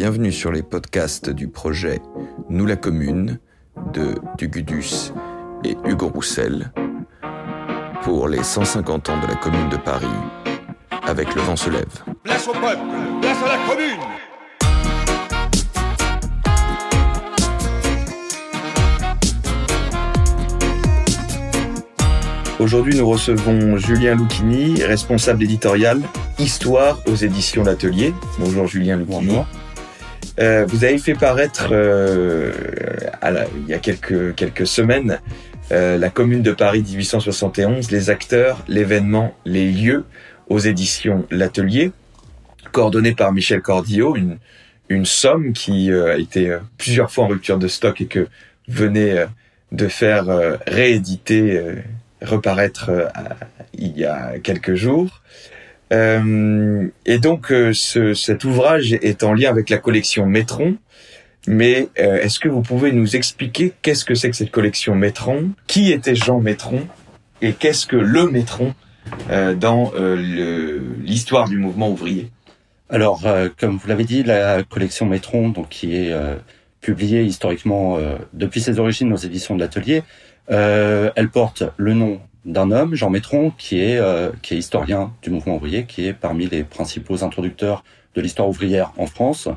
bienvenue sur les podcasts du projet Nous la Commune de Dugudus et Hugo Roussel pour les 150 ans de la Commune de Paris avec Le Vent se lève. Place au peuple, place à la commune Aujourd'hui, nous recevons Julien Lucchini, responsable éditorial Histoire aux éditions L'Atelier. Bonjour Julien Lucchini. Euh, vous avez fait paraître euh, il y a quelques, quelques semaines euh, la Commune de Paris 1871, les acteurs, l'événement, les lieux aux éditions L'Atelier, coordonné par Michel Cordillo, une, une somme qui a été plusieurs fois en rupture de stock et que venait de faire rééditer, reparaître il y a quelques jours. Euh, et donc euh, ce, cet ouvrage est en lien avec la collection Métron. Mais euh, est-ce que vous pouvez nous expliquer qu'est-ce que c'est que cette collection Métron? Qui était Jean Métron? Et qu'est-ce que le Métron dans l'histoire du mouvement ouvrier? Alors, comme vous l'avez dit, la collection Métron, donc qui est publiée historiquement depuis ses origines aux éditions de l'Atelier, elle porte le nom d'un homme, Jean Métron, qui est, euh, qui est historien du mouvement ouvrier, qui est parmi les principaux introducteurs de l'histoire ouvrière en France,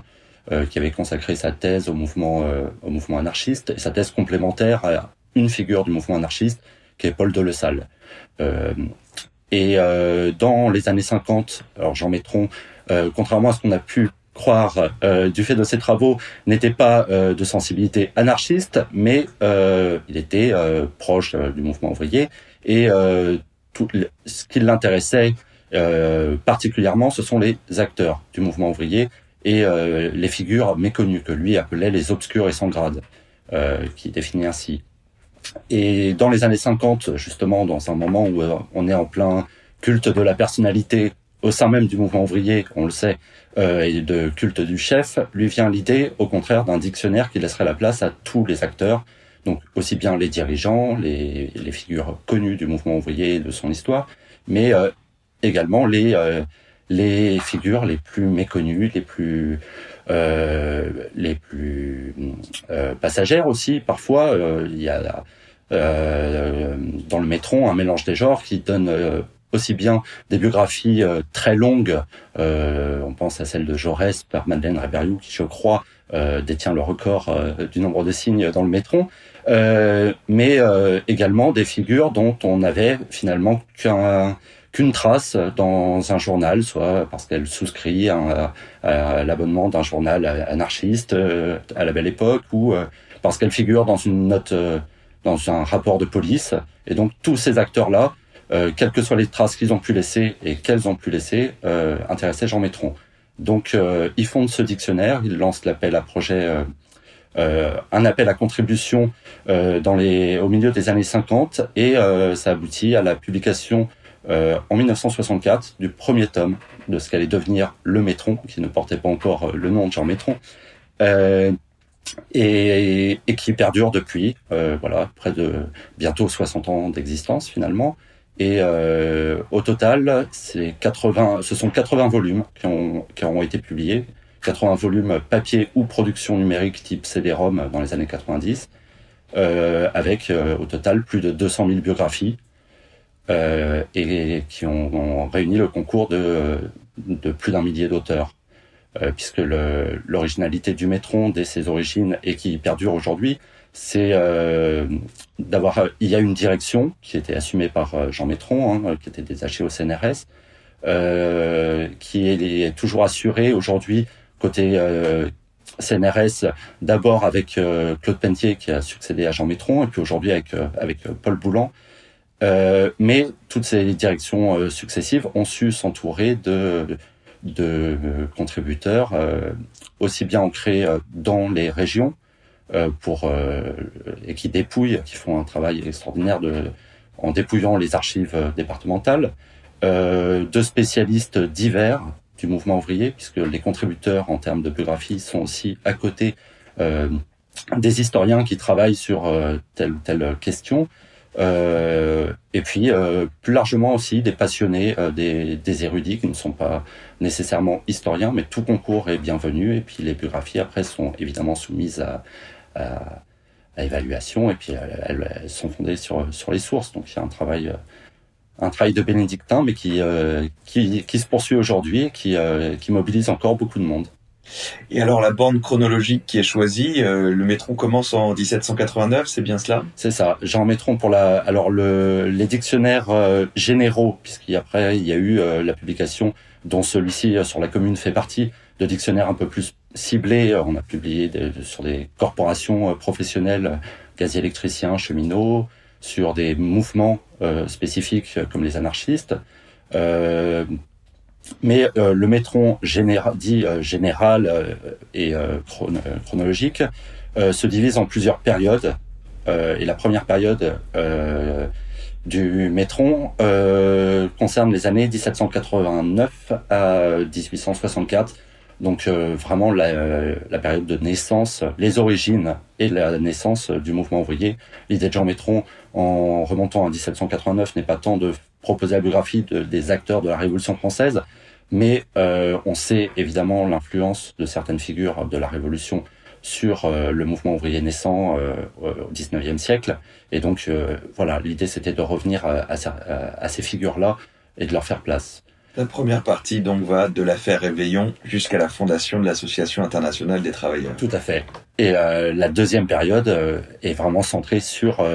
euh, qui avait consacré sa thèse au mouvement, euh, au mouvement anarchiste, et sa thèse complémentaire à une figure du mouvement anarchiste, qui est Paul de Euh, et dans les années 50, alors Jean Métron, contrairement à ce qu'on a pu croire du fait de ses travaux n'était pas de sensibilité anarchiste, mais il était proche du mouvement ouvrier et euh, tout ce qui l'intéressait euh, particulièrement, ce sont les acteurs du mouvement ouvrier et euh, les figures méconnues que lui appelait les obscurs et sans grade, qui définit ainsi. Et dans les années 50, justement, dans un moment où on est en plein culte de la personnalité au sein même du mouvement ouvrier, on le sait, et de culte du chef, lui vient l'idée, au contraire, d'un dictionnaire qui laisserait la place à tous les acteurs, donc aussi bien les dirigeants, les, les figures connues du mouvement ouvrier et de son histoire, mais euh, également les euh, les figures les plus méconnues, les plus euh, passagères aussi. Parfois, il y a dans le métron un mélange des genres qui donne aussi bien des biographies très longues, on pense à celle de Jaurès par Madeleine Réberiou, qui je crois détient le record du nombre de signes dans le métron, mais euh, également des figures dont on n'avait finalement qu'un qu'une trace dans un journal, soit parce qu'elle souscrit à, l'abonnement d'un journal anarchiste euh, à la belle époque, ou parce qu'elle figure dans une note, dans un rapport de police. Et donc tous ces acteurs-là, quelles que soient les traces qu'ils ont pu laisser et qu'elles ont pu laisser, intéressaient Jean Métron. Donc ils fondent ce dictionnaire, ils lancent l'appel à projet euh, un appel à contribution euh, dans les, au milieu des années 50 et euh, ça aboutit à la publication en 1964 du premier tome de ce qu'allait devenir le Métron, qui ne portait pas encore le nom de Jean Métron. Et, et, qui perdure depuis, voilà, près de bientôt 60 ans d'existence finalement. Et au total, c'est 80, ce sont 80 volumes qui ont, qui ont été publiés, 80 volumes papier ou production numérique type CD-ROM dans les années 90, euh, avec euh, au total plus de 200 000 biographies euh, et qui ont, réuni le concours de, de plus d'un millier d'auteurs. Euh, puisque l'originalité du Métron dès ses origines et qui perdure aujourd'hui, c'est euh, d'avoir. Il y a une direction qui était assumée par Jean Métron, hein, qui était détaché au CNRS, qui est, toujours assurée aujourd'hui côté euh, CNRS, d'abord avec euh, Claude Pentier qui a succédé à Jean Métron, et puis aujourd'hui avec, euh, avec Paul Boulan. mais toutes ces directions successives ont su s'entourer de, de contributeurs aussi bien ancrés dans les régions pour et qui dépouillent, qui font un travail extraordinaire en dépouillant les archives départementales, de spécialistes divers du mouvement ouvrier, puisque les contributeurs en termes de biographie sont aussi à côté euh, des historiens qui travaillent sur euh, telle ou telle question. Euh, et puis euh, plus largement aussi des passionnés, des, érudits qui ne sont pas nécessairement historiens, mais tout concours est bienvenu. Et puis les biographies après sont évidemment soumises à, évaluation et puis elles, elles, sont fondées sur sur les sources. Donc il y a un travail un travail de bénédictin, mais qui qui, qui se poursuit aujourd'hui et qui qui mobilise encore beaucoup de monde. Et alors la bande chronologique qui est choisie, euh, le métron commence en 1789, c'est bien cela? C'est ça. Jean Métron pour la, alors le, les dictionnaires euh, généraux, puisqu'après il y a eu euh, la publication dont celui-ci sur la commune fait partie, de dictionnaires un peu plus ciblés. On a publié sur des corporations professionnelles, gaziers électriciens, cheminots, sur des mouvements spécifiques comme les anarchistes. Mais euh, le métron dit euh, général euh, et chronologique se divise en plusieurs périodes. et la première période du métron concerne les années 1789 à 1864. Donc vraiment la, la, période de naissance, les origines et la naissance du mouvement ouvrier. L'idée de Jean Métron, en remontant à 1789, n'est pas tant de proposer la biographie de, des acteurs de la Révolution française, mais euh, on sait évidemment l'influence de certaines figures de la Révolution sur euh, le mouvement ouvrier naissant euh, au XIXe siècle. Et donc euh, voilà, l'idée c'était de revenir à ces figures-là et de leur faire place. La première partie donc va de l'affaire Réveillon jusqu'à la fondation de l'Association internationale des travailleurs. Tout à fait. Et euh, la deuxième période est vraiment centrée sur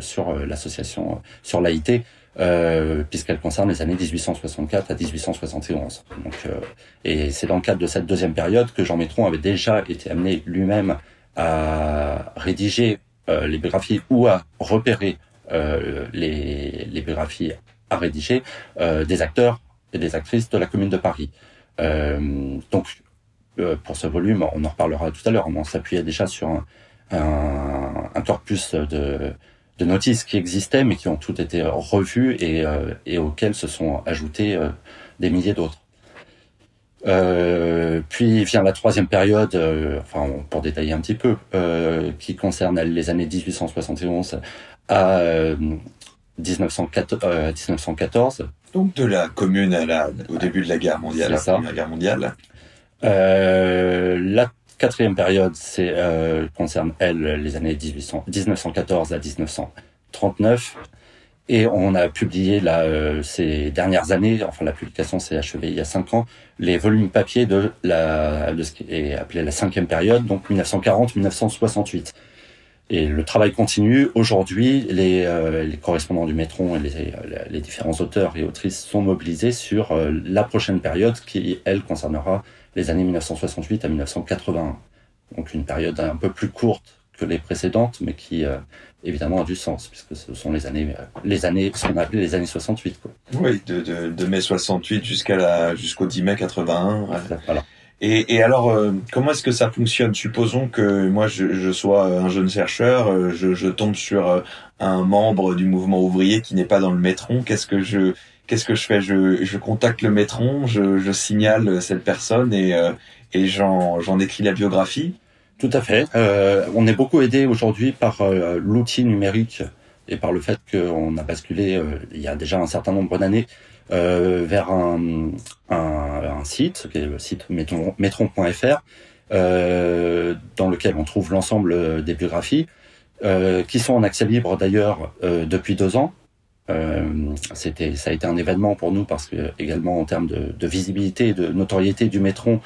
sur l'association sur l'AIT euh, puisqu'elle concerne les années 1864 à 1871. Donc, euh, et c'est dans le cadre de cette deuxième période que Jean Métron avait déjà été amené lui-même à rédiger euh, les biographies ou à repérer euh, les, les, biographies à rédiger euh, des acteurs et des actrices de la Commune de Paris. donc, pour ce volume, on en reparlera tout à l'heure, on s'appuyait déjà sur un, corpus de notices qui existaient, mais qui ont toutes été revues et, euh, auxquelles se sont ajoutés euh, des milliers d'autres. Euh, puis vient la troisième période, euh, enfin pour détailler un petit peu, euh, qui concerne les années 1871 à 1914, 1914. Donc de la commune à la, au début de la guerre mondiale, la Première Guerre mondiale. la quatrième période, c'est euh, concerne elle les années 1800, 1914 à 1939. Et on a publié là euh, ces dernières années, enfin la publication s'est achevée il y a cinq ans, les volumes papier de la de ce qui est appelé la cinquième période, donc 1940-1968. Et le travail continue. Aujourd'hui, les, euh, les, correspondants du Métron et les, les, différents auteurs et autrices sont mobilisés sur euh, la prochaine période qui, elle, concernera les années 1968 à 1981. Donc une période un peu plus courte que les précédentes, mais qui euh, évidemment a du sens puisque ce sont les années, euh, les années, ce qu'on a appelé les années 68. Quoi. Oui, de, de, de mai 68 jusqu'à la jusqu'au 10 mai 81. Voilà. Et, et alors, euh, comment est-ce que ça fonctionne? Supposons que moi, je, je, sois un jeune chercheur, je, je, tombe sur un membre du mouvement ouvrier qui n'est pas dans le métron. Qu'est-ce que je qu'est-ce que je fais? Je, je contacte le métron, je, signale cette personne et, euh, et j'en, j'en écris la biographie. Tout à fait. Euh, on est beaucoup aidé aujourd'hui par euh, l'outil numérique et par le fait qu'on a basculé euh, il y a déjà un certain nombre d'années euh, vers un, un, un, site qui est le site métron.fr dans lequel on trouve l'ensemble des biographies qui sont en accès libre d'ailleurs depuis deux ans euh, c'était, ça a été un événement pour nous parce que également en termes de, de visibilité, de notoriété du Métron,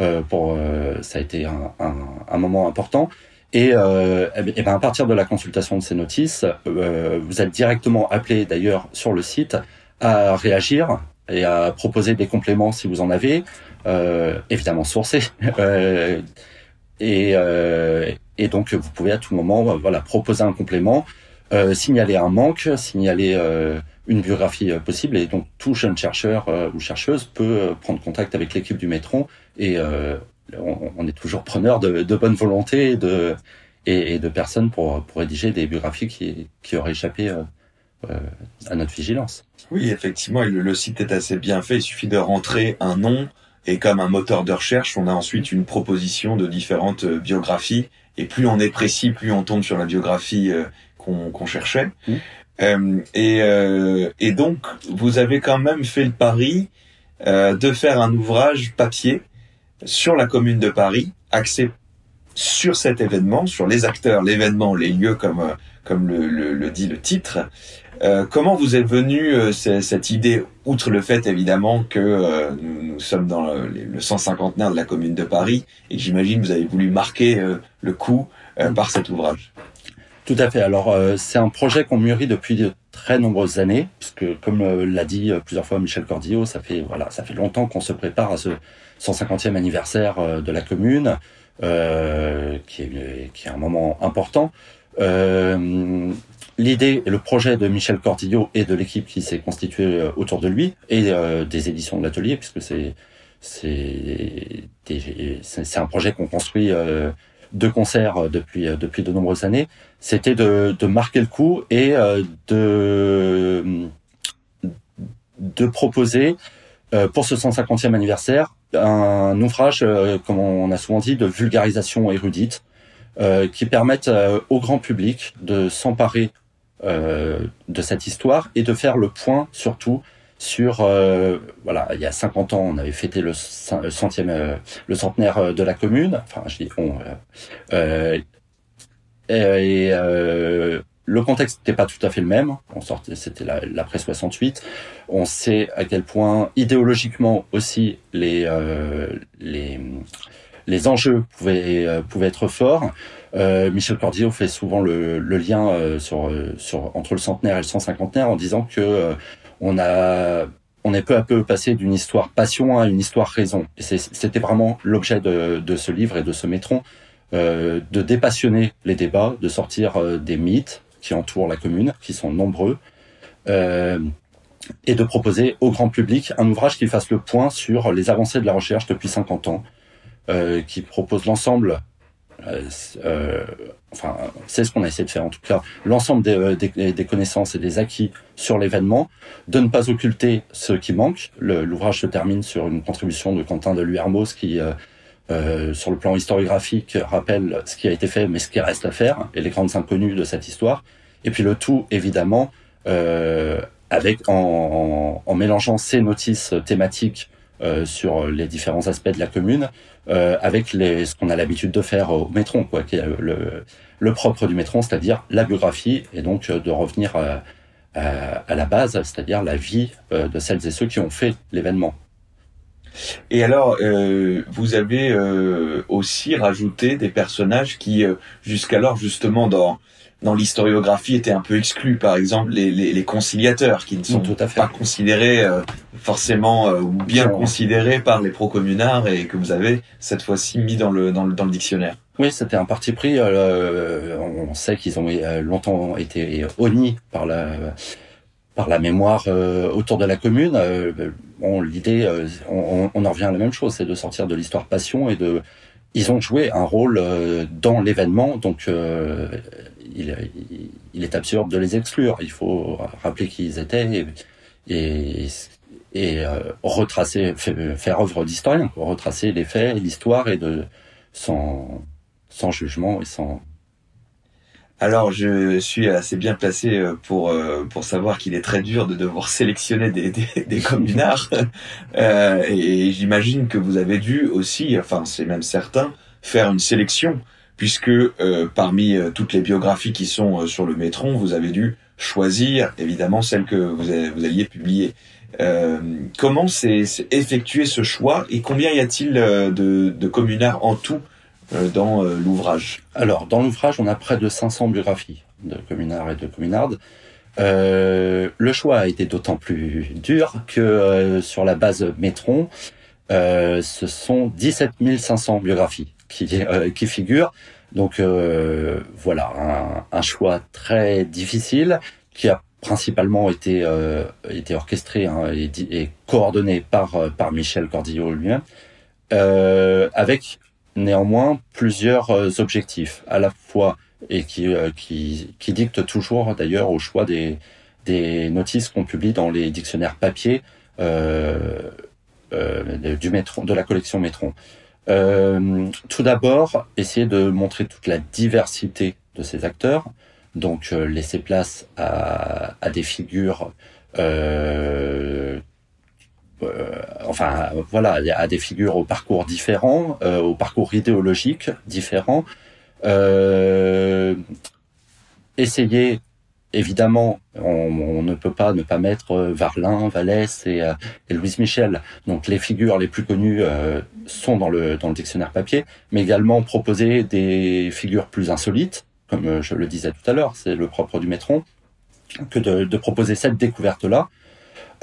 euh, pour euh, ça a été un, un, un moment important. Et, euh, et, eh ben à partir de la consultation de ces notices, euh, vous êtes directement appelé d'ailleurs sur le site à réagir et à proposer des compléments si vous en avez, euh, évidemment sourcés. et, et donc vous pouvez à tout moment voilà proposer un complément euh, signaler un manque, signaler euh, une biographie euh, possible, et donc tout jeune chercheur ou chercheuse peut prendre contact avec l'équipe du Métron, et on, on, est toujours preneur de, de bonne volonté et de, et, et, de personnes pour, pour rédiger des biographies qui, qui auraient échappé à notre vigilance. Oui, effectivement, le, le site est assez bien fait, il suffit de rentrer un nom, et comme un moteur de recherche, on a ensuite une proposition de différentes biographies. Et plus on est précis, plus on tombe sur la biographie qu'on cherchait. Mmh. Euh, et, euh, et donc, vous avez quand même fait le pari euh, de faire un ouvrage papier sur la commune de Paris, axé sur cet événement, sur les acteurs, l'événement, les lieux, comme euh, comme le, le, le dit le titre. Euh, comment vous est venue euh, cette idée, outre le fait évidemment que euh, nous, sommes dans le, le 150 de la commune de Paris, et j'imagine que vous avez voulu marquer euh, le coup par cet ouvrage? Tout à fait. Alors c'est un projet qu'on mûrit depuis de très nombreuses années, puisque comme l'a dit plusieurs fois Michel Cordillo, ça fait voilà, ça fait longtemps qu'on se prépare à ce 150e anniversaire de la commune, qui est un moment important. L'idée et le projet de Michel Cordillo et de l'équipe qui s'est constituée euh, autour de lui et euh, des éditions de l'atelier, puisque c'est c'est c'est un projet qu'on construit euh, de concert depuis depuis de nombreuses années. C'était de, de marquer le coup et de de proposer pour ce 150e anniversaire un ouvrage, comme on a souvent dit, de vulgarisation érudite qui permettent euh, au grand public de s'emparer euh, de cette histoire et de faire le point surtout sur voilà il y a 50 ans on avait fêté le centième le centenaire de la commune enfin je dis on et, le contexte n'était pas tout à fait le même. On sortait, c'était l'après 68. On sait à quel point idéologiquement aussi les les les enjeux pouvaient, euh, pouvaient être forts. Euh, Michel Cordillo fait souvent le, le lien euh, sur, euh, sur, entre le centenaire et le cent cinquantenaire en disant que on a on est peu à peu passé d'une histoire passion à une histoire raison. C'était vraiment l'objet de, de, ce livre et de ce métron, euh, de dépassionner les débats, de sortir des mythes qui entourent la commune, qui sont nombreux, euh, et de proposer au grand public un ouvrage qui fasse le point sur les avancées de la recherche depuis 50 ans, euh, qui propose l'ensemble. Euh, euh, enfin, c'est ce qu'on a essayé de faire en tout cas, l'ensemble des, des, des, connaissances et des acquis sur l'événement, de ne pas occulter ce qui manque. L'ouvrage se termine sur une contribution de Quentin de Luermos qui euh, sur le plan historiographique, rappelle ce qui a été fait, mais ce qui reste à faire, et les grandes inconnues de cette histoire. Et puis le tout, évidemment, euh, avec en, en, en, mélangeant ces notices thématiques euh, sur les différents aspects de la commune, euh, avec ce qu'on a l'habitude de faire au métron, quoi, le, propre du métron, c'est-à-dire la biographie, et donc euh, de revenir à, la base, c'est-à-dire la vie de celles et ceux qui ont fait l'événement. Et alors, vous avez aussi rajouté des personnages qui, jusqu'alors, justement, dans dans l'historiographie étaient un peu exclus. Par exemple, les, les, les conciliateurs, qui ne sont pas considérés euh, forcément euh, ou bien considérés par les pro-communards et que vous avez cette fois-ci mis dans le, dans le, dans le dictionnaire. Oui, c'était un parti pris. Euh, on sait qu'ils ont longtemps été honnis par la par la mémoire autour de la commune. bon, l'idée, on, on, en revient à la même chose, c'est de sortir de l'histoire passion et de ils ont joué un rôle dans l'événement, donc il, il, est absurde de les exclure. Il faut rappeler qui ils étaient et, et, et euh, retracer, faire œuvre d'historien, retracer les faits, l'histoire et de sans sans jugement et sans alors, je suis assez bien placé euh, pour euh, pour savoir qu'il est très dur de devoir sélectionner des des, des communards, euh, et j'imagine que vous avez dû aussi, enfin c'est même certain, faire une sélection puisque euh, parmi euh, toutes les biographies qui sont euh, sur le Métron, vous avez dû choisir évidemment celle que vous, alliez publier. Euh, comment s'est effectué ce choix et combien y a-t-il de, de, communards en tout dans l'ouvrage? Alors, dans l'ouvrage, on a près de 500 biographies de communards et de communardes. Euh, le choix a été d'autant plus dur que euh, sur la base Métron, euh, ce sont 17 500 biographies qui, euh, qui figure. Donc euh, voilà, un, choix très difficile qui a principalement été, euh, orchestré hein, et, coordonné par, Michel Cordillo lui-même, avec néanmoins plusieurs objectifs, à la fois et qui, qui, dictent toujours d'ailleurs au choix des, notices qu'on publie dans les dictionnaires papier du métron, de la collection Métron. Euh, tout d'abord, essayer de montrer toute la diversité de ces acteurs, donc laisser place à, à des figures euh, euh, enfin voilà, à des figures au parcours différents, euh, au parcours idéologique différents. Euh, essayer, évidemment, on, ne peut pas ne pas mettre Varlin, Vallès et, et Louise Michel. Donc les figures les plus connues sont dans le dans le dictionnaire papier, mais également proposer des figures plus insolites, comme je le disais tout à l'heure, c'est le propre du Métron, que de, proposer cette découverte-là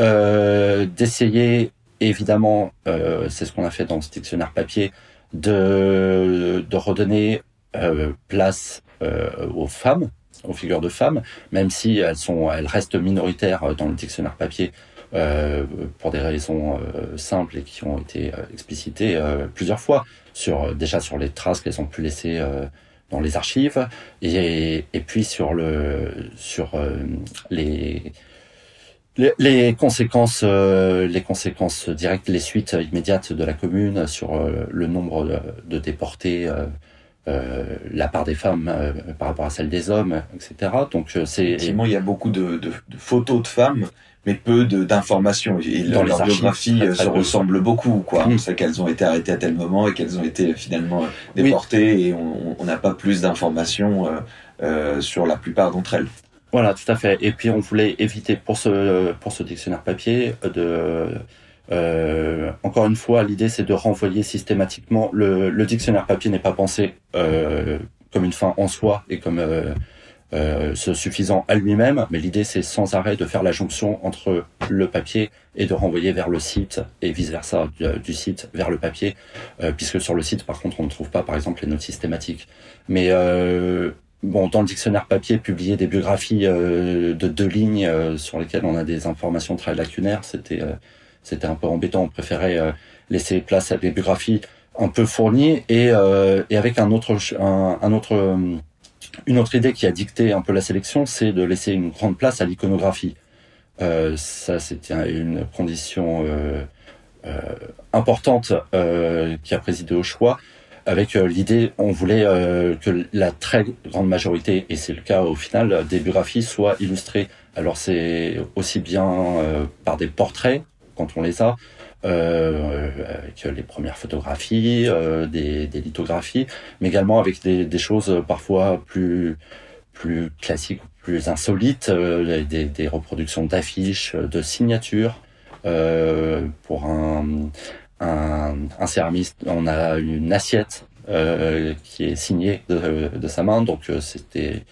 euh, d'essayer, évidemment, euh, c'est ce qu'on a fait dans ce dictionnaire papier, de, redonner euh, place euh, aux femmes, aux figures de femmes, même si elles sont, elles restent minoritaires dans le dictionnaire papier euh, pour des raisons euh, simples et qui ont été explicitées plusieurs fois. Sur déjà sur les traces qu'elles ont pu laisser dans les archives et, et puis sur le sur les les, conséquences, euh, les conséquences directes, les suites immédiates de la commune sur euh, le nombre de, déportés, euh, la part des femmes par rapport à celle des hommes, etc. Donc c'est effectivement il y a beaucoup de, photos de femmes, mais peu d'informations. Et Dans leur biographie se ressemble beaucoup, quoi. Mm. On sait qu'elles ont été arrêtées à tel moment et qu'elles ont été finalement déportées, et on n'a pas plus d'informations sur la plupart d'entre elles. Voilà, tout à fait. Et puis on voulait éviter pour ce pour ce dictionnaire papier de euh, encore une fois, l'idée c'est de renvoyer systématiquement le, le dictionnaire papier n'est pas pensé euh, comme une fin en soi et comme euh, euh se suffisant à lui-même, mais l'idée c'est sans arrêt de faire la jonction entre le papier et de renvoyer vers le site et vice versa du, du site vers le papier, euh, puisque sur le site par contre on ne trouve pas par exemple les notes systématiques. Mais euh, bon, dans le dictionnaire papier, publier des biographies euh, de deux lignes euh, sur lesquelles on a des informations très lacunaires, c'était euh, c'était un peu embêtant. On préférait laisser place à des biographies un peu fournies et, et avec un autre un, autre une autre idée qui a dicté un peu la sélection, c'est de laisser une grande place à l'iconographie. ça, c'était une condition importante qui a présidé au choix avec euh, l'idée, on voulait euh, que la très grande majorité, et c'est le cas au final, des biographies soient illustrées. Alors c'est aussi bien euh, par des portraits, quand on les a, avec les premières photographies, des, des, lithographies, mais également avec des, choses parfois plus plus classiques, plus insolites, des, des, reproductions d'affiches, de signatures. pour un, un, céramiste, on a une assiette euh, qui est signée de, de sa main, donc euh, c'était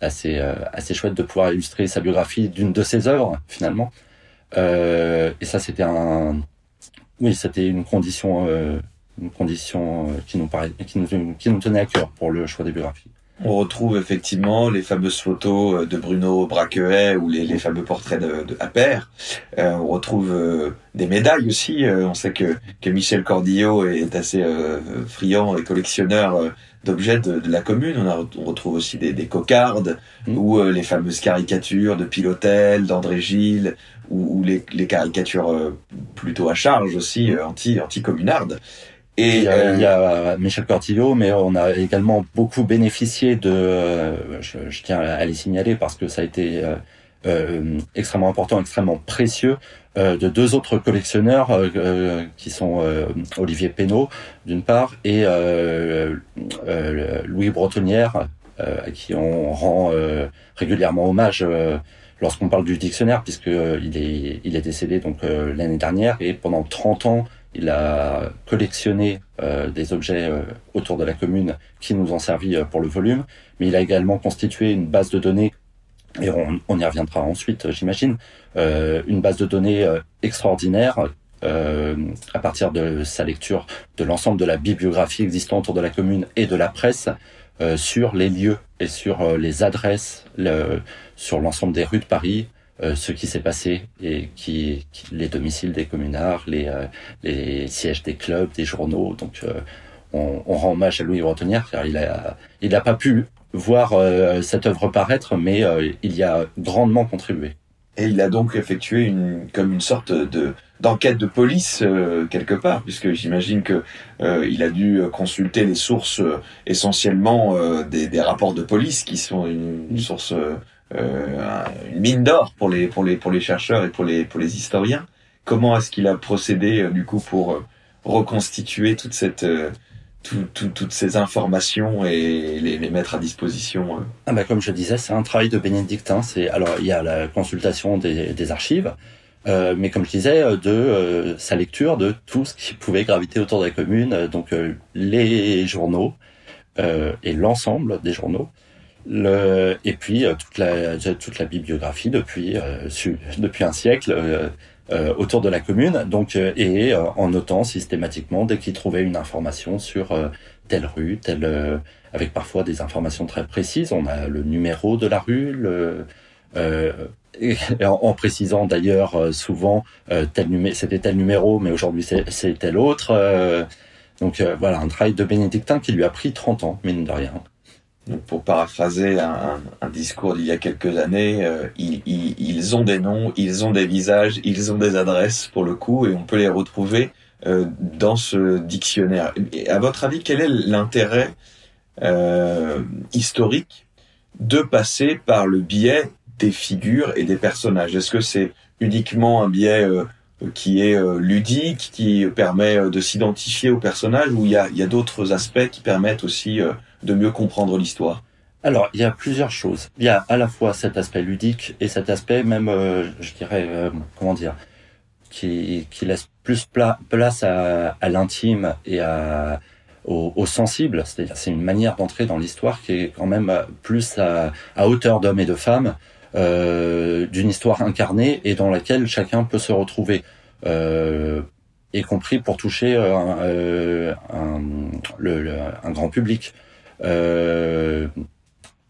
assez euh, assez chouette de pouvoir illustrer sa biographie d'une de ses œuvres finalement. Euh, et ça c'était un oui c'était une condition une condition qui nous paraît qui nous qui nous tenait à cœur pour le choix des biographies. On retrouve effectivement les fameuses photos euh, de Bruno Braquehet ou les, les fameux portraits de, de Appert. Euh, on retrouve euh, des médailles aussi. on sait que, que Michel Cordillo est assez friand et collectionneur d'objets de, de, la commune. On, a, on retrouve aussi des, des cocardes mmh. ou les fameuses caricatures de Pilotel, d'André Gilles ou, ou les, les, caricatures plutôt à charge aussi anti anti communardes. Et il y, a, euh, il y, a, Michel Cortillo, mais on a également beaucoup bénéficié de, euh, je, je, tiens à les signaler parce que ça a été euh, euh extrêmement important, extrêmement précieux, euh, de deux autres collectionneurs qui sont Olivier Pénaud d'une part et Louis Bretonnière, à qui on rend régulièrement hommage lorsqu'on parle du dictionnaire, puisque il est il est décédé donc l'année dernière et pendant 30 ans il a collectionné euh, des objets euh, autour de la commune qui nous ont servi euh, pour le volume, mais il a également constitué une base de données, et on, on y reviendra ensuite, j'imagine, une base de données extraordinaire à partir de sa lecture de l'ensemble de la bibliographie existante autour de la commune et de la presse sur les lieux et sur les adresses, le, sur l'ensemble des rues de Paris, euh, ce qui s'est passé et qui, les domiciles des communards, les, euh, les sièges des clubs, des journaux. Donc euh, on, on, rend hommage à Louis Bretonnière car il a il n'a pas pu voir cette œuvre paraître, mais il y a grandement contribué. Et il a donc effectué une, comme une sorte de d'enquête de police euh, quelque part, puisque j'imagine que euh, il a dû consulter les sources euh, essentiellement des, des, rapports de police qui sont une, une source, une mine d'or pour les pour les pour les chercheurs et pour les pour les historiens. Comment est-ce qu'il a procédé du coup pour reconstituer toute cette toutes ces informations et les, mettre à disposition ah bah Comme je disais, c'est un travail de bénédictin. C'est alors il y a la consultation des, archives, euh, mais comme je disais, euh, de euh, sa lecture de tout ce qui pouvait graviter autour de la commune, donc les journaux et l'ensemble des journaux, et puis toute la toute la bibliographie depuis depuis un siècle autour de la commune, donc et en notant systématiquement dès qu'il trouvait une information sur telle rue, telle avec parfois des informations très précises. On a le numéro de la rue, le en, précisant d'ailleurs euh, souvent euh, tel c'était tel numéro, mais aujourd'hui c'est tel autre. Euh, donc voilà, un travail de bénédictin qui lui a pris 30 ans, mine de rien. Donc pour paraphraser un, discours d'il y a quelques années, ils, ils, ont des noms, ils ont des visages, ils ont des adresses pour le coup, et on peut les retrouver dans ce dictionnaire. Et à votre avis, quel est l'intérêt historique de passer par le biais des figures et des personnages? Est-ce que c'est uniquement un biais euh, qui est euh, ludique, qui permet euh, de s'identifier au personnage, ou il y a d'autres aspects qui permettent aussi de mieux comprendre l'histoire alors, il y a plusieurs choses. Il y a à la fois cet aspect ludique et cet aspect même, je dirais, comment dire, qui, laisse plus place à, l'intime et au, sensible. C'est-à-dire, c'est une manière d'entrer dans l'histoire qui est quand même plus à, hauteur d'hommes et de femmes euh, d'une histoire incarnée et dans laquelle chacun peut se retrouver, euh, y compris pour toucher euh, euh, un, grand public. Euh,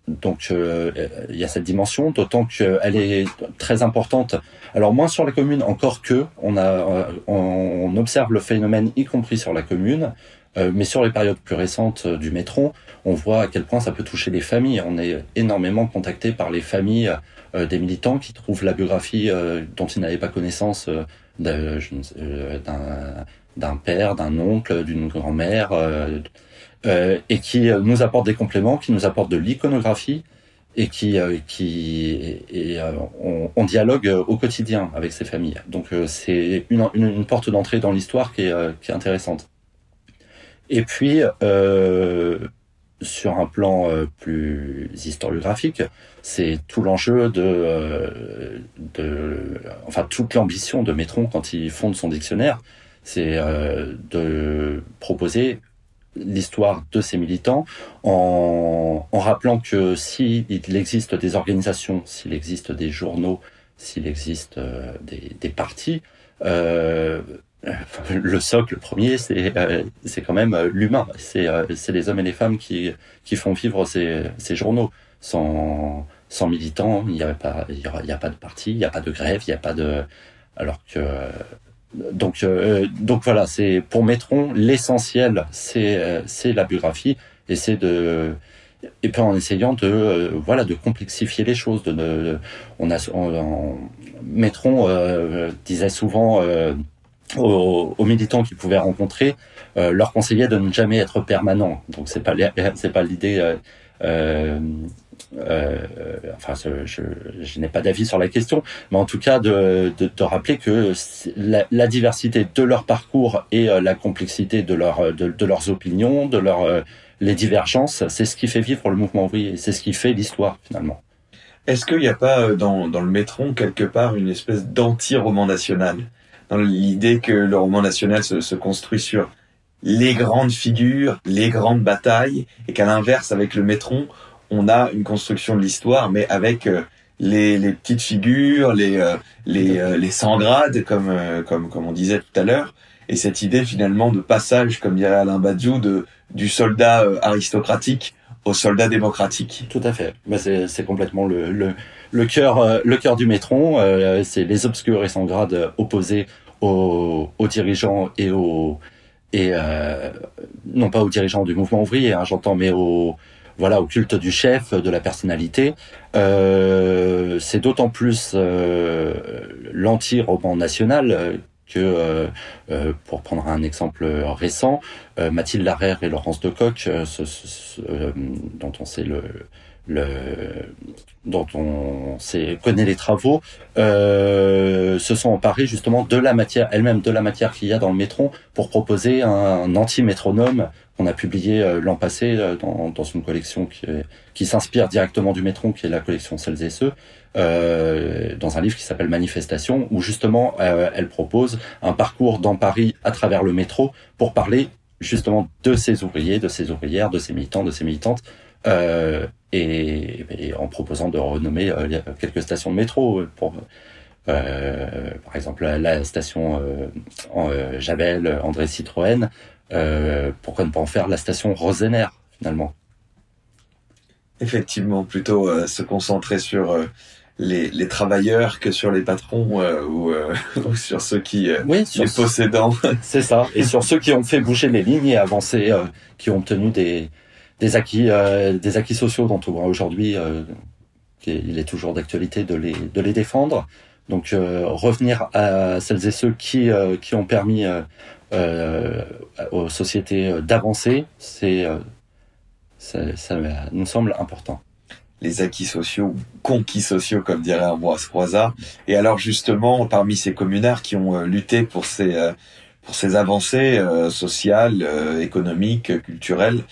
donc il y a cette dimension, d'autant qu'elle est très importante. Alors moins sur la commune, encore que on observe le phénomène, y compris sur la commune, mais sur les périodes plus récentes du métron, on voit à quel point ça peut toucher les familles. On est énormément contacté par les familles euh, des militants qui trouvent la biographie euh, dont ils n'avaient pas connaissance euh, d'un père, d'un oncle, d'une grand-mère, et qui nous apportent des compléments, qui nous apportent de l'iconographie et qui, qui et, on, dialogue au quotidien avec ces familles. Donc c'est une, une, porte d'entrée dans l'histoire qui est, qui est intéressante. Et puis, euh, sur un plan euh, plus historiographique, c'est tout l'enjeu de, euh, de, enfin toute l'ambition de Métron quand il fonde son dictionnaire, c'est euh, de proposer l'histoire de ces militants en, rappelant que s'il existe des organisations, s'il existe des journaux, s'il existe des, des partis, euh, le socle premier, c'est euh, quand même euh, l'humain. C'est euh, c'est les hommes et les femmes qui qui font vivre ces ces journaux. Sans sans militants, il n'y a pas a, pas de parti, il n'y a pas de grève, il n'y a pas de alors que donc donc voilà, c'est pour Métron l'essentiel, c'est c'est la biographie et c'est de et puis en essayant de voilà de complexifier les choses de, on a on, Métron disait souvent aux, aux, militants qu'ils pouvaient rencontrer euh, leur conseillait de ne jamais être permanent. Donc c'est pas c'est pas l'idée. Euh, euh, euh enfin, je, n'ai pas d'avis sur la question, mais en tout cas de, de, rappeler que la, diversité de leur parcours et euh, la complexité de, leur, de, de leurs opinions, de leur, les divergences, c'est ce qui fait vivre le mouvement ouvrier, c'est ce qui fait l'histoire finalement. Est-ce qu'il n'y a pas dans, dans le métron quelque part une espèce d'anti-roman national? Dans l'idée que le roman national se, se, construit sur les grandes figures, les grandes batailles, et qu'à l'inverse, avec le Métron, on a une construction de l'histoire, mais avec euh, les, les, petites figures, les, euh, les, euh, les sans grades, comme, comme, comme on disait tout à l'heure, et cette idée finalement de passage, comme dirait Alain Badiou, de, du soldat aristocratique au soldat démocratique. Tout à fait. Bah, c'est complètement le, le, le cœur, le cœur du métron, euh, c'est les obscurs et sans grade opposés aux, aux dirigeants et aux et euh, non pas aux dirigeants du mouvement ouvrier, hein, j'entends, mais aux, voilà au culte du chef, de la personnalité. c'est d'autant plus l'anti-roman national que, pour prendre un exemple récent, Mathilde Larère et Laurence de Coq, dont on sait le, le dont on connaît les travaux, euh, se sont emparés justement de la matière elle-même, de la matière qu'il y a dans le métron, pour proposer un, anti-métronome qu'on a publié euh, l'an passé euh, dans, dans, une collection qui, qui s'inspire directement du métron, qui est la collection Celles et Ceux, euh, dans un livre qui s'appelle Manifestation, où justement elle propose un parcours dans Paris à travers le métro pour parler justement de ces ouvriers, de ces ouvrières, de ces militants, de ces militantes, euh, et, et, en proposant de renommer euh, quelques stations de métro pour euh, par exemple la, station euh, Javel André Citroën pourquoi ne pas en faire la station Rosener finalement? Effectivement plutôt se concentrer sur les, les, travailleurs que sur les patrons ou, ou, sur ceux qui oui, sur les possédants. C'est ça. Et sur ceux qui ont fait bouger les lignes et avancer qui ont obtenu des des acquis, euh, des acquis sociaux dont on voit aujourd'hui euh, qu'il est toujours d'actualité de les, de les défendre. Donc euh, revenir à celles et ceux qui, qui ont permis aux sociétés d'avancer, c'est ça, ça, nous semble important. Les acquis sociaux, conquis sociaux, comme dirait Ambroise Croizat. Et alors justement, parmi ces communards qui ont lutté pour ces pour ces avancées sociales, économiques, culturelles,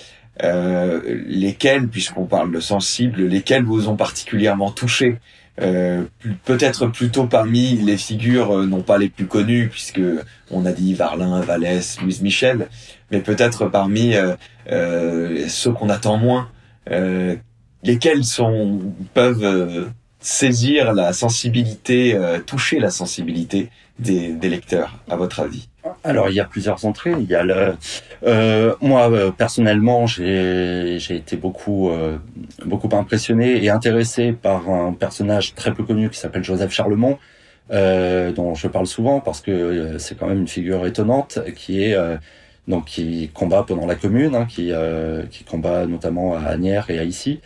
euh, lesquels, puisqu'on parle de sensibles, lesquels vous ont particulièrement touché euh, peut-être plutôt parmi les figures euh, non pas les plus connues puisque on a dit Varlin, Vallès, Louise Michel, mais peut-être parmi ceux qu'on attend moins, lesquels sont peuvent saisir la sensibilité, toucher la sensibilité des, des lecteurs, à votre avis? Alors il y a plusieurs entrées. Il y a le, euh, moi euh, personnellement j'ai été beaucoup euh, beaucoup impressionné et intéressé par un personnage très peu connu qui s'appelle Joseph Charlemont, euh, dont je parle souvent parce que euh, c'est quand même une figure étonnante qui est donc qui combat pendant la Commune, hein, qui qui combat notamment à Agnières et à Issy.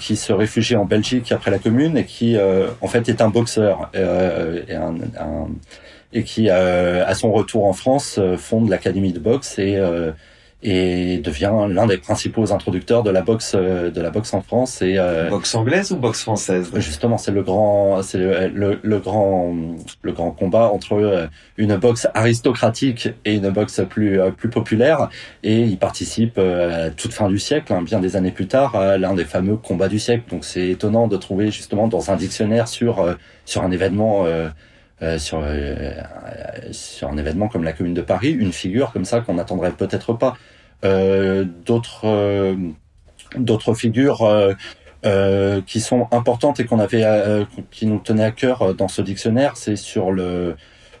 qui se réfugie en Belgique après la Commune et qui en fait est un boxeur et un, un et qui, euh, à son retour en France, euh, fonde l'académie de boxe et euh, et devient l'un des principaux introducteurs de la boxe de la boxe en France et boxe anglaise ou boxe française justement c'est le grand c'est le, le, grand le grand combat entre une boxe aristocratique et une boxe plus plus populaire. Et il participe à toute fin du siècle hein, bien des années plus tard à l'un des fameux combats du siècle. Donc c'est étonnant de trouver justement dans un dictionnaire sur sur un événement euh, sur euh, sur un événement comme la Commune de Paris, une figure comme ça qu'on n'attendrait peut-être pas. Euh, d'autres d'autres figures qui sont importantes et qu'on avait qui nous tenaient à cœur dans ce dictionnaire, c'est sur le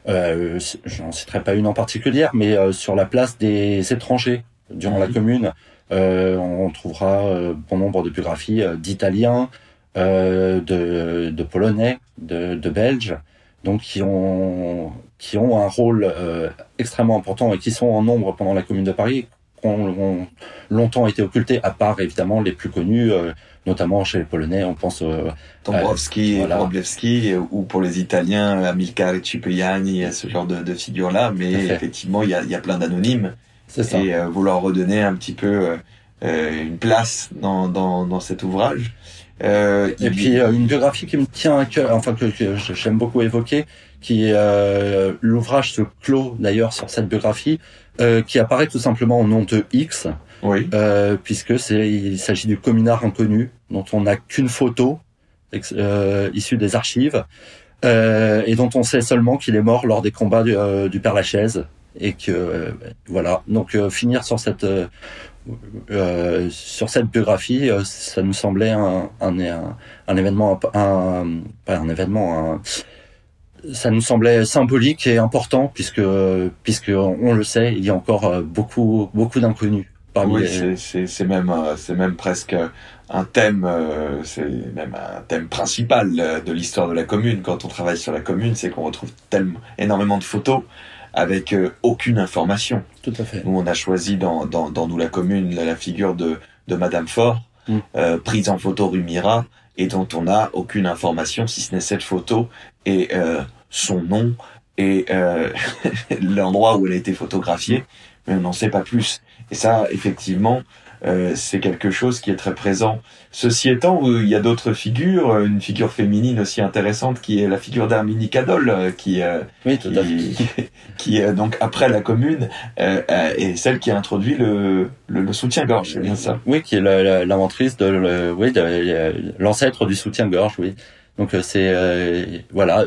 euh, j'en citerai pas une en particulière, mais sur la place des étrangers durant la commune. on trouvera bon nombre de biographies d'Italiens, de, de Polonais, de, de Belges, donc qui ont qui ont un rôle euh, extrêmement important et qui sont en nombre pendant la Commune de Paris, qui ont, longtemps été occultés, à part évidemment les plus connus, euh, notamment chez les Polonais, on pense euh, Dombrowski et Wroblewski, ou pour les Italiens, Amilcar et Cipriani, ce genre de, de figures-là, mais effectivement, il y a, y a plein d'anonymes. C'est ça. Et vous leur redonnez un petit peu une place dans, dans, dans cet ouvrage. Euh, et puis euh, une biographie qui me tient à cœur, enfin que, j'aime beaucoup évoquer, qui euh, l'ouvrage se clôt d'ailleurs sur cette biographie, euh, qui apparaît tout simplement au nom de X, oui. euh, puisque c'est il s'agit du communard inconnu dont on n'a qu'une photo euh, issue des archives et dont on sait seulement qu'il est mort lors des combats du, du Père Lachaise et que voilà donc finir sur cette euh, sur cette biographie, euh, ça nous semblait un, un, un, événement, un, pas un événement, ça nous semblait symbolique et important puisque, puisque on le sait, il y a encore euh, beaucoup, beaucoup d'inconnus. Oui, c'est même, c'est même presque un thème, c'est même un thème principal de l'histoire de la commune. Quand on travaille sur la commune, c'est qu'on retrouve tellement énormément de photos avec aucune information. Tout à fait. Nous, on a choisi dans, dans, dans Nous la Commune la, la figure de, de Madame Fort, Mm. euh, prise en photo rue Mira, et dont on n'a aucune information, si ce n'est cette photo et euh, son nom et euh, l'endroit où elle a été photographiée, mais on n'en sait pas plus. Et ça, effectivement, euh, c'est quelque chose qui est très présent. Ceci étant, euh, il y a d'autres figures, euh, une figure féminine aussi intéressante qui est la figure d'Herminie Cadol, qui, euh, Oui, tout qui, qui, euh, donc après la commune euh, est celle qui a introduit le, le, le soutien-gorge, c'est bien ça? Oui, qui est la- la- l'inventrice de, le- oui, de- l'ancêtre du soutien-gorge, oui. Donc c'est euh, voilà,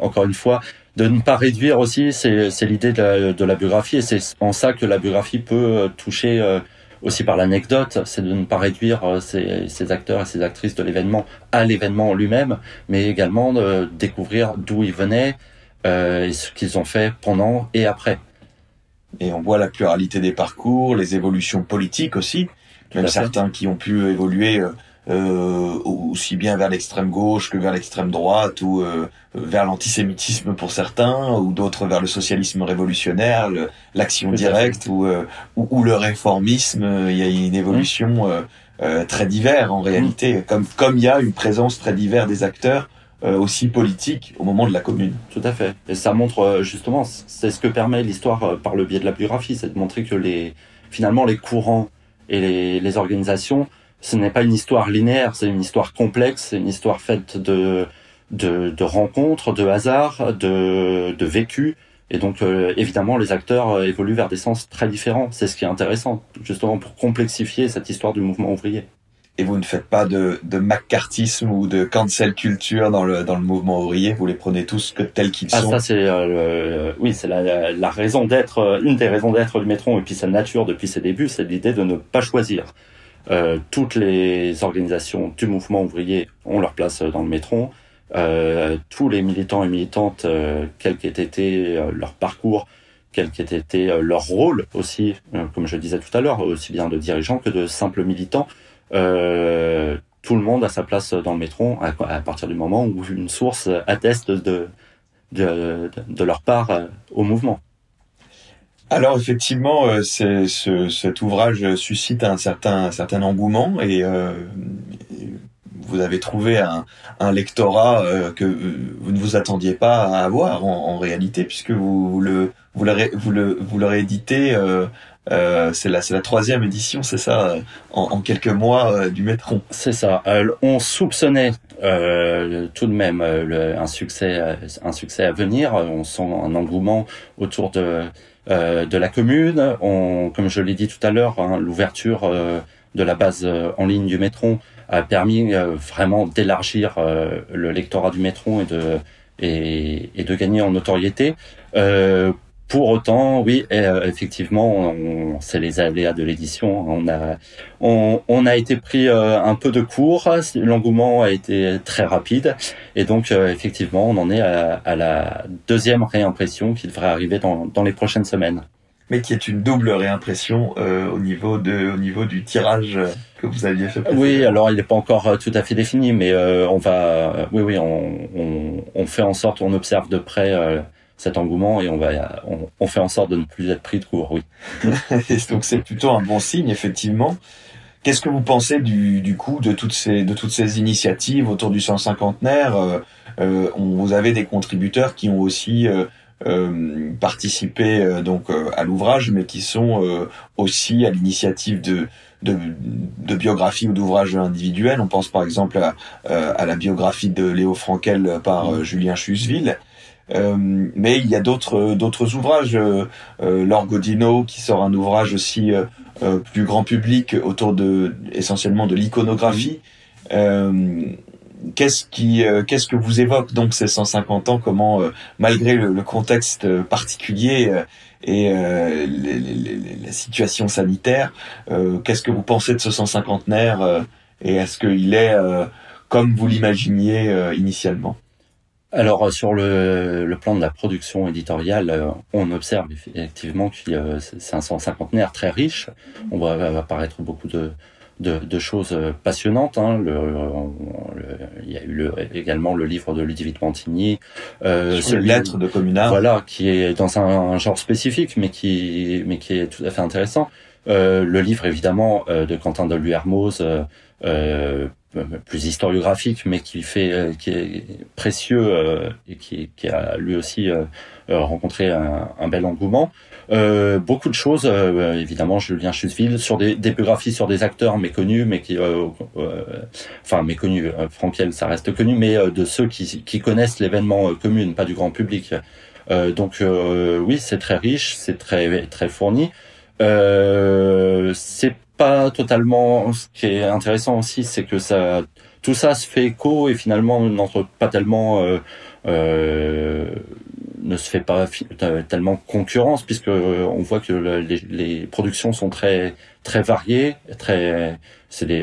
encore une fois, de ne pas réduire aussi, c'est c'est l'idée de la, de la biographie et c'est en ça que la biographie peut toucher euh, aussi par l'anecdote, c'est de ne pas réduire euh, ces, ces acteurs et ces actrices de l'événement à l'événement en lui-même, mais également de découvrir d'où ils venaient euh, et ce qu'ils ont fait pendant et après. Et on voit la pluralité des parcours, les évolutions politiques aussi, même certains qui ont pu évoluer euh, aussi bien vers l'extrême gauche que vers l'extrême droite ou euh, vers l'antisémitisme pour certains ou d'autres vers le socialisme révolutionnaire, l'action directe ou, euh, ou, ou le réformisme. Euh, Il y a une évolution euh, euh, très divers en réalité, comme comme il y a une présence très divers des acteurs euh, aussi politiques au moment de la commune. Tout à fait. Et ça montre euh, justement, c'est ce que permet l'histoire euh, par le biais de la biographie, c'est de montrer que les, finalement, les courants et les, les organisations, ce n'est pas une histoire linéaire, c'est une histoire complexe, c'est une histoire faite de, de, de rencontres, de hasards, de, de vécus. Et donc, euh, évidemment, les acteurs euh, évoluent vers des sens très différents. C'est ce qui est intéressant, justement, pour complexifier cette histoire du mouvement ouvrier. Et vous ne faites pas de, de McCarthyisme ou de cancel culture dans le, dans le mouvement ouvrier, vous les prenez tous que tels qu'ils Ah sont? ça c'est euh, le- oui c'est la, la- raison d'être euh, une des raisons d'être du métron et puis sa nature depuis ses débuts c'est l'idée de ne pas choisir. Euh, toutes les organisations du mouvement ouvrier ont leur place dans le métron. Euh, tous les militants et militantes, euh, quel qu'ait été euh, leur parcours, quel qu'ait été euh, leur rôle aussi, euh, comme je disais tout à l'heure, aussi bien de dirigeants que de simples militants, euh, tout le monde a sa place dans le métron à, à partir du moment où une source atteste de, de, de leur part euh, au mouvement. Alors effectivement, euh, c'est- ce, cet ouvrage suscite un certain, un certain engouement et euh, vous avez trouvé un, un lectorat euh, que vous ne vous attendiez pas à avoir en, en réalité, puisque vous, vous le vous l'aurez vous le vous l'aurez édité. Euh, euh, c'est la c'est la troisième édition, c'est ça, en, en quelques mois du Métron. C'est ça. On soupçonnait euh, tout de même le- un succès, un succès à venir. On sent un engouement autour de de la commune. Comme je l'ai dit tout à l'heure, hein, l'ouverture euh, de la base euh, en ligne du Métron a permis euh, vraiment d'élargir euh, le lectorat du Métron et de gagner en notoriété. Euh, pour autant, oui, euh, effectivement, c'est les aléas de l'édition. On a on, on a été pris euh, un peu de cours, l'engouement a été très rapide, et donc euh, effectivement, on en est à, à la deuxième réimpression qui devrait arriver dans, dans les prochaines semaines. mais qui est une double réimpression euh, au niveau de au niveau du tirage que vous aviez fait. Oui, alors il n'est pas encore tout à fait défini, mais euh, on va, euh, oui, oui, on, on, on fait en sorte, on observe de près euh, cet engouement et on va, on, on fait en sorte de ne plus être pris de court, oui. Donc c'est plutôt un bon signe effectivement. Qu'est-ce que vous pensez du, du coup de toutes ces de toutes ces initiatives autour du 150naire euh, euh, on, Vous avez des contributeurs qui ont aussi euh, euh, participé euh, donc euh, à l'ouvrage, mais qui sont euh, aussi à l'initiative de de, de biographies ou d'ouvrages individuels. On pense par exemple à, euh, à la biographie de Léo Frankel par Julien Chusville. Euh, mais il y a d'autres d'autres ouvrages. Euh, euh, Laure Godino qui sort un ouvrage aussi euh, euh, plus grand public autour de essentiellement de l'iconographie. Euh, qu'est-ce qui euh, qu'est-ce que vous évoque donc ces 150 ans? Comment euh, malgré le, le contexte euh, particulier euh, et euh, les- les- les- la situation sanitaire, euh, qu'est-ce que vous pensez de ce 150naire euh, et est-ce qu'il est euh, comme vous l'imaginiez euh, initialement? Alors euh, sur le, le plan de la production éditoriale, euh, on observe effectivement que euh, c'est un 150naire très riche. On va, apparaître beaucoup de, de, de choses passionnantes. Hein. Le, il y a eu le, également le livre de Ludivine Montigny, euh, sur lettre de Communard. Voilà, qui est dans un, genre spécifique, mais qui, mais qui est tout à fait intéressant. Euh, le livre évidemment euh, de Quentin de Luermoz, euh, euh, plus historiographique, mais qui fait, qui est précieux et qui, qui, a lui aussi rencontré un, un, bel engouement. Euh, beaucoup de choses, évidemment, Julien Chusville, sur des, des, biographies sur des acteurs méconnus, mais qui, euh, enfin méconnus, Franquiel, ça reste connu, mais de ceux qui, qui connaissent l'événement commun, pas du grand public. donc oui, c'est très riche, c'est très très fourni. Euh, c'est pas totalement. Ce qui est intéressant aussi, c'est que ça, tout ça se fait écho et finalement n'entre pas tellement. Euh, euh, ne se fait pas tellement concurrence puisque on voit que les, les productions sont très très variées, très c'est des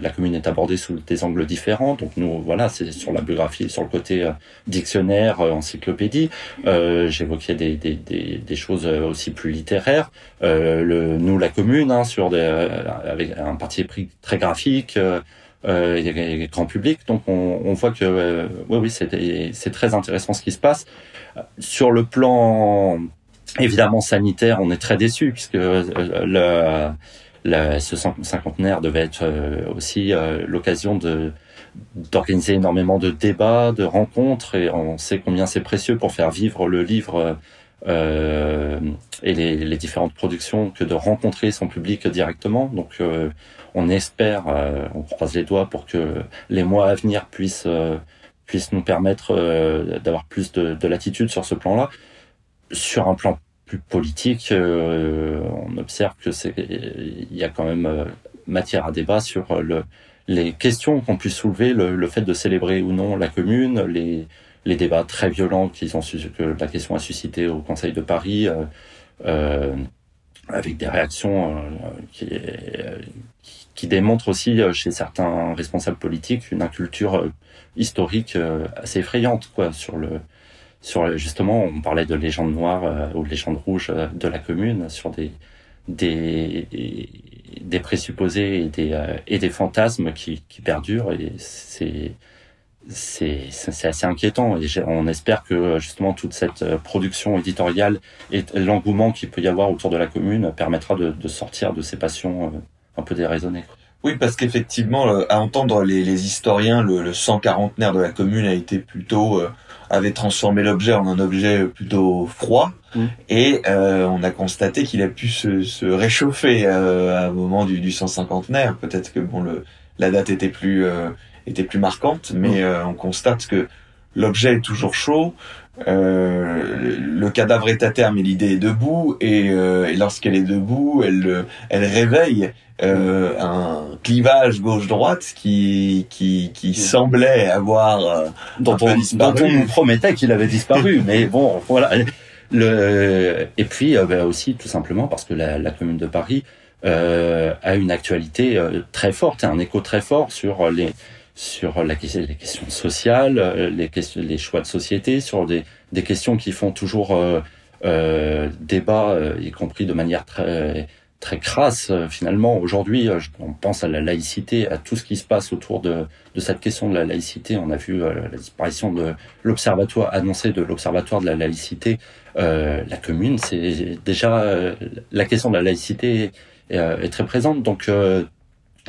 la commune est abordée sous des angles différents. Donc nous voilà, c'est sur la biographie, sur le côté euh, dictionnaire, euh, encyclopédie. Euh, J'évoquais des, des, des, des, choses aussi plus littéraires. Euh, le, nous la commune hein, sur des, avec un parti pris très graphique. Euh, et grand public. Donc on, on voit que oui, oui, c'est très intéressant ce qui se passe. Sur le plan évidemment sanitaire, on est très déçu puisque euh, le, le, ce cinquantenaire devait être euh, aussi euh, l'occasion de d'organiser énormément de débats, de rencontres, et on sait combien c'est précieux pour faire vivre le livre euh, et les, les, différentes productions que de rencontrer son public directement. Donc on espère, on croise les doigts pour que les mois à venir puissent puisse nous permettre euh, d'avoir plus de, de, latitude sur ce plan-là. Sur un plan plus politique, euh, on observe que c'est il y a quand même euh, matière à débat sur le, les questions qu'on puisse soulever, le, le, fait de célébrer ou non la commune, les, les débats très violents qu'ils ont que la question a suscité au Conseil de Paris, euh, avec des réactions qui, qui démontrent aussi chez certains responsables politiques une inculture historique euh, assez effrayante quoi sur le sur justement on parlait de légendes noires euh, ou de légendes rouges euh, de la commune sur des des des présupposés et des et des fantasmes qui qui perdurent et c'est c'est assez inquiétant et on espère que justement toute cette production éditoriale et l'engouement qu'il peut y avoir autour de la commune permettra de, de sortir de ces passions un peu déraisonnées. Oui, parce qu'effectivement, euh, à entendre les, les historiens, le, le 140naire de la commune a été plutôt euh, avait transformé l'objet en un objet plutôt froid, mm. et euh, on a constaté qu'il a pu se, se réchauffer à un moment du, du 150naire. Peut-être que bon, le, la date était plus était plus marquante, mais mm. on constate que l'objet est toujours chaud. Euh, le cadavre est à terme et l'idée est debout et, euh, et lorsqu'elle est debout, elle, elle réveille euh, un clivage gauche-droite qui, qui, qui semblait avoir euh, dont, on, dont on nous promettait qu'il avait disparu, mais bon, voilà. Le, et puis euh, bah, aussi tout simplement parce que la, la commune de Paris a une actualité très forte un écho très fort sur les sur la, les questions sociales, euh, les, questions, les choix de société, sur des, des questions qui font toujours euh, euh, débat, euh, y compris de manière très très crasse finalement. Aujourd'hui, on pense à la laïcité, à tout ce qui se passe autour de, de cette question de la laïcité. On a vu la disparition de l'observatoire annoncé de l'observatoire de la laïcité. la commune, c'est déjà la question de la laïcité est, est très présente. Donc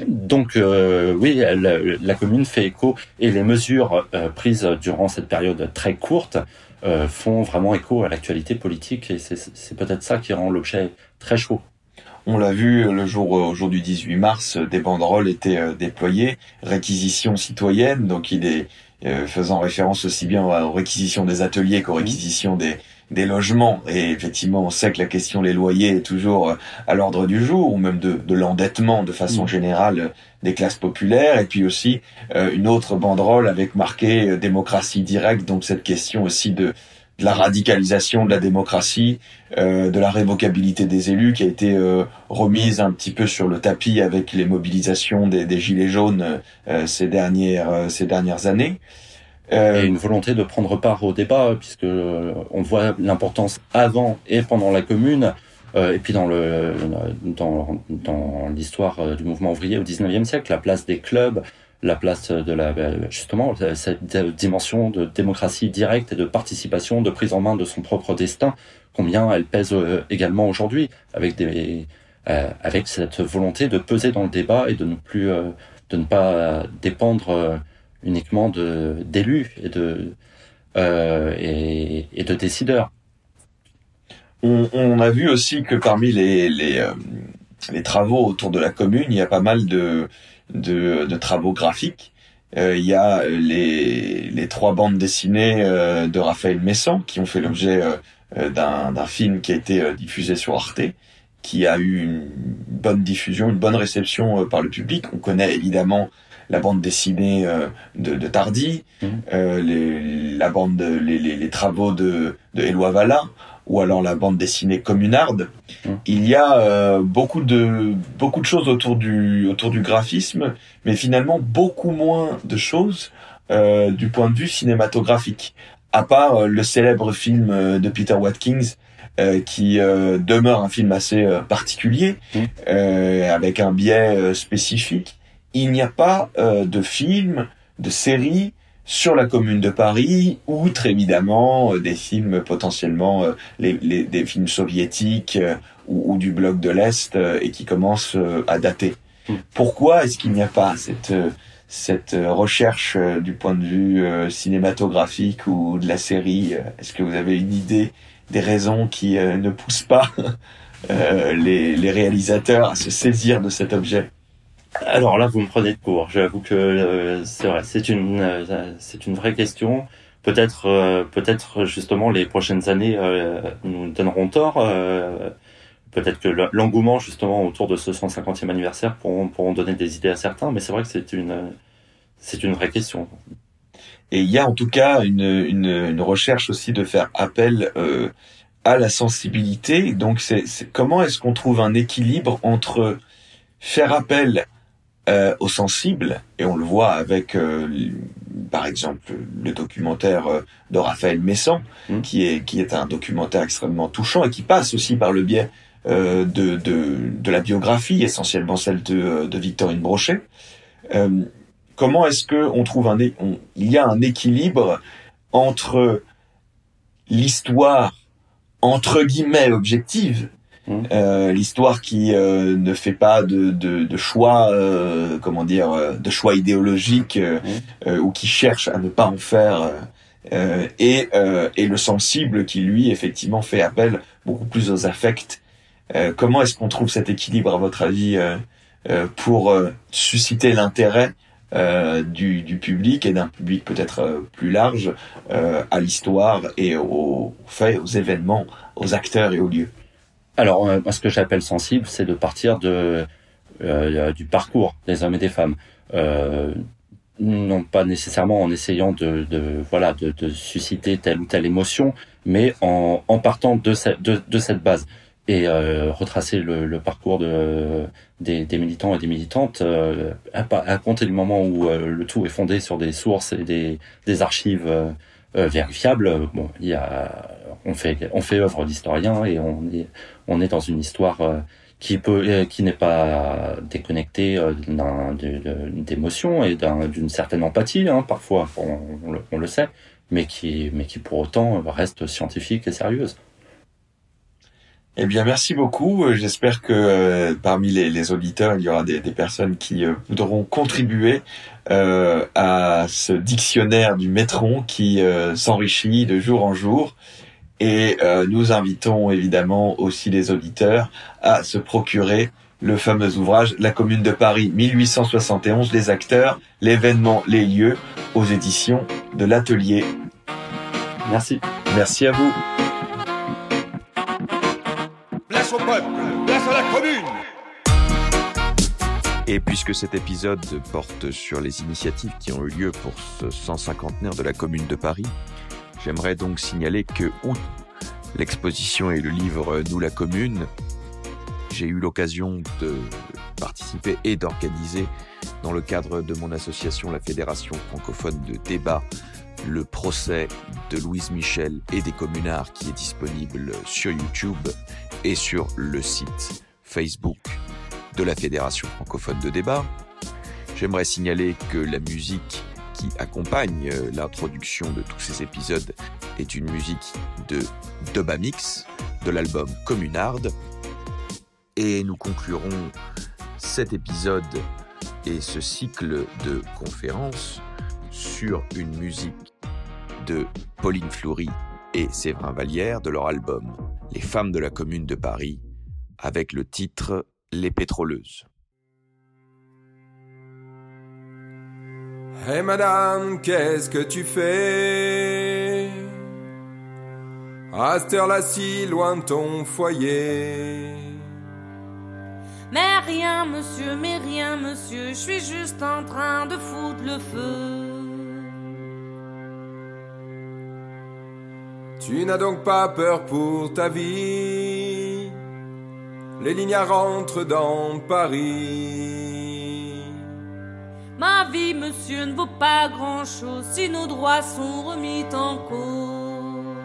donc euh, oui, la, commune fait écho et les mesures euh, prises durant cette période très courte euh, font vraiment écho à l'actualité politique et c'est peut-être ça qui rend l'objet très chaud. On l'a vu le jour, au jour du 18 mars, des banderoles étaient déployées, réquisition citoyenne, donc il est faisant référence aussi bien aux réquisitions des ateliers qu'aux réquisitions des, des logements. Et effectivement, on sait que la question des loyers est toujours euh, à l'ordre du jour, ou même de, de l'endettement de façon mm. générale euh, des classes populaires. Et puis aussi euh, une autre banderole avec marqué démocratie directe, donc cette question aussi de, de la radicalisation de la démocratie, de la révocabilité des élus qui a été remise un petit peu sur le tapis avec les mobilisations des, des gilets jaunes ces dernières ces dernières années. Euh, et une volonté de prendre part au débat, puisque euh, on voit l'importance avant et pendant la commune Euh, et puis dans le dans, dans l'histoire du mouvement ouvrier au 19e siècle, la place des clubs, la place de la justement cette dimension de démocratie directe et de participation, de prise en main de son propre destin, combien elle pèse également aujourd'hui avec des avec cette volonté de peser dans le débat et de ne plus de ne pas dépendre uniquement de d'élus et de euh, et, de décideurs. On, a vu aussi que parmi les euh, les, travaux autour de la commune, il y a pas mal de de, travaux graphiques. Euh, il y a les, les trois bandes dessinées de Raphaël Messan qui ont fait l'objet d'un film qui a été diffusé sur Arte, qui a eu une bonne diffusion, une bonne réception par le public. On connaît évidemment la bande dessinée euh, de, de, Tardy, mmh. euh, les, la bande, les, les, les, travaux de, de Éloi Valla, ou alors la bande dessinée communarde. Mmh. Il y a euh, beaucoup de beaucoup de choses autour du autour du graphisme, mais finalement beaucoup moins de choses euh, du point de vue cinématographique. À part euh, le célèbre film de Peter Watkins, qui demeure un film assez particulier, mmh. avec un biais spécifique il n'y a pas euh, de film, de série sur la Commune de Paris, outre évidemment euh, des films potentiellement euh, les, les, des films soviétiques ou, ou, du bloc de l'Est et qui commencent à dater. Hmm. Pourquoi est-ce qu'il n'y a pas cette cette recherche du point de vue cinématographique ou de la série Est-ce que vous avez une idée des raisons qui ne poussent pas les, les réalisateurs à se saisir de cet objet? Alors là, vous me prenez de court. J'avoue que euh, c'est vrai, c'est une euh, c'est une vraie question. Peut-être euh, peut-être justement les prochaines années nous donneront tort. peut-être que l'engouement justement autour de ce 150e anniversaire pourront pourront donner des idées à certains. Mais c'est vrai que c'est une c'est une vraie question. Et il y a en tout cas une, une, une recherche aussi de faire appel à la sensibilité. Donc c'est comment est-ce qu'on trouve un équilibre entre faire appel euh, aux sensibles, et on le voit avec, euh, par exemple, le documentaire euh, de Raphaël Messan, mmh. qui est qui est un documentaire extrêmement touchant et qui passe aussi par le biais de, de, de la biographie, essentiellement celle de, de Victorine Brochet. comment est-ce que on trouve un il y a un équilibre entre l'histoire entre guillemets objective Mmh. Euh, l'histoire qui euh, ne fait pas de, de, de choix, euh, comment dire, euh, de choix idéologiques mmh. ou qui cherche à ne pas en faire, et, et le sensible qui lui effectivement fait appel beaucoup plus aux affects. comment est-ce qu'on trouve cet équilibre à votre avis pour susciter l'intérêt du, du, public et d'un public peut-être plus large à l'histoire et aux faits, aux événements, aux acteurs et aux lieux? Alors, euh, ce que j'appelle sensible, c'est de partir de euh, du parcours des hommes et des femmes. Euh, non pas nécessairement en essayant de, de voilà de, de, susciter telle ou telle émotion, mais en, en partant de, cette, de, de cette base et euh, retracer le, le, parcours de, des, des, militants et des militantes euh, à, à, compter du moment où euh, le tout est fondé sur des sources et des, des archives vérifiables. Bon, il y a on fait on fait œuvre d'historien et on est on est dans une histoire euh, qui peut euh, qui n'est pas déconnectée euh, d'émotion et d'une certaine empathie hein, parfois on, le, on, le, sait mais qui mais qui pour autant reste scientifique et sérieuse. Eh bien, merci beaucoup. J'espère que parmi les, auditeurs, il y aura des, personnes qui voudront contribuer euh, à ce dictionnaire du métron qui s'enrichit de jour en jour. Et euh, nous invitons évidemment aussi les auditeurs à se procurer le fameux ouvrage La Commune de Paris 1871, les acteurs, l'événement, les lieux, aux éditions de l'Atelier. Merci. Merci à vous. Place au peuple, place à la commune. Et puisque cet épisode porte sur les initiatives qui ont eu lieu pour ce 150 de la Commune de Paris, J'aimerais donc signaler que, outre l'exposition et le livre Nous la commune, j'ai eu l'occasion de participer et d'organiser, dans le cadre de mon association, la Fédération francophone de débat, le procès de Louise Michel et des communards qui est disponible sur YouTube et sur le site Facebook de la Fédération francophone de débat. J'aimerais signaler que la musique accompagne euh, l'introduction de tous ces épisodes est une musique de Dubamix de l'album Communard. Et nous conclurons cet épisode et ce cycle de conférences sur une musique de Pauline Fleury et Séverin Vallière de leur album Les femmes de la commune de Paris avec le titre Les pétroleuses. Hé madame, qu'est-ce que tu fais? À cette heure-là si loin de ton foyer. Mais rien monsieur, mais rien monsieur, je suis juste en train de foutre le feu. Tu n'as donc pas peur pour ta vie? Les lignes rentrent dans Paris Ma vie, monsieur, ne vaut pas grand-chose si nos droits sont remis en cause.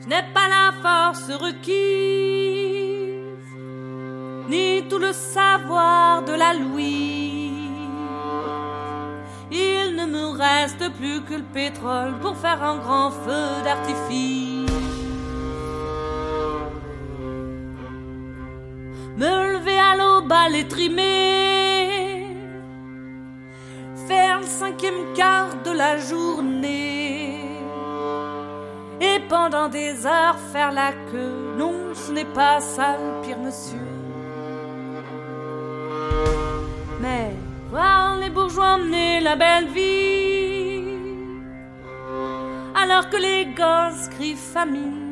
Je n'ai pas la force requise, ni tout le savoir de la Louise. Il ne me reste plus que le pétrole pour faire un grand feu d'artifice. Me lever à l'aube à l'étrimer, faire le cinquième quart de la journée, et pendant des heures faire la queue. Non, ce n'est pas ça le pire, monsieur. Mais voir les bourgeois mener la belle vie, alors que les gosses crient famine.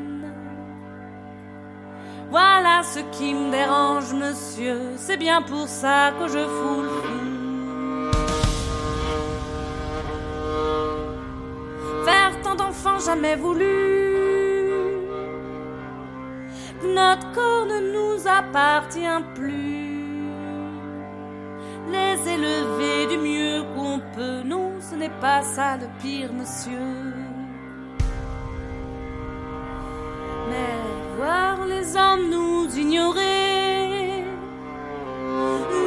Voilà ce qui me dérange, monsieur. C'est bien pour ça que je fous le. Faire tant d'enfants jamais voulu. Notre corps ne nous appartient plus. Les élever du mieux qu'on peut. Non, ce n'est pas ça le pire, monsieur. Mais les hommes nous ignorer,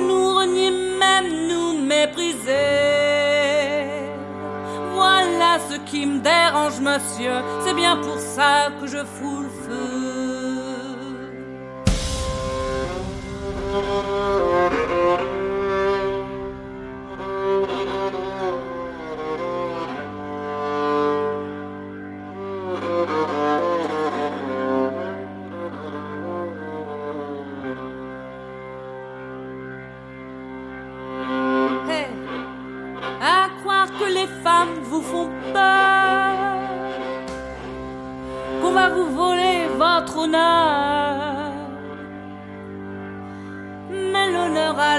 nous renier même, nous mépriser. Voilà ce qui me dérange, monsieur, c'est bien pour ça que je fous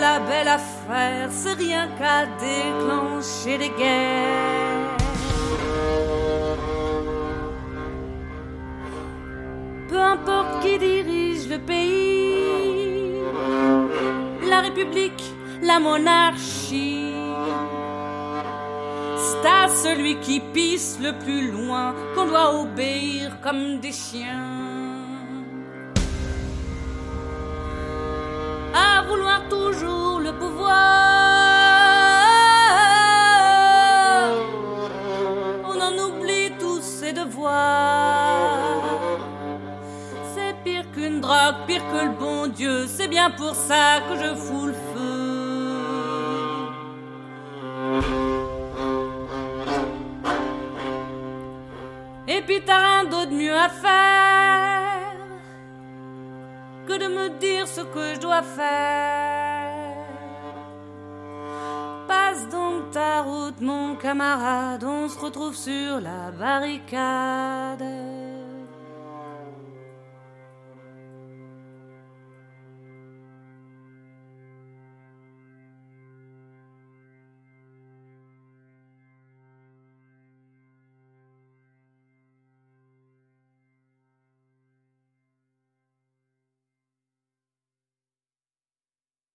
la belle affaire, c'est rien qu'à déclencher des guerres. Peu importe qui dirige le pays, la République, la monarchie. C'est à celui qui pisse le plus loin qu'on doit obéir comme des chiens. Pire que le bon Dieu. C'est bien pour ça que je fous le feu. Et puis t'as rien d'autre mieux à faire que de me dire ce que je dois faire. Passe donc ta route, mon camarade, on se retrouve sur la barricade.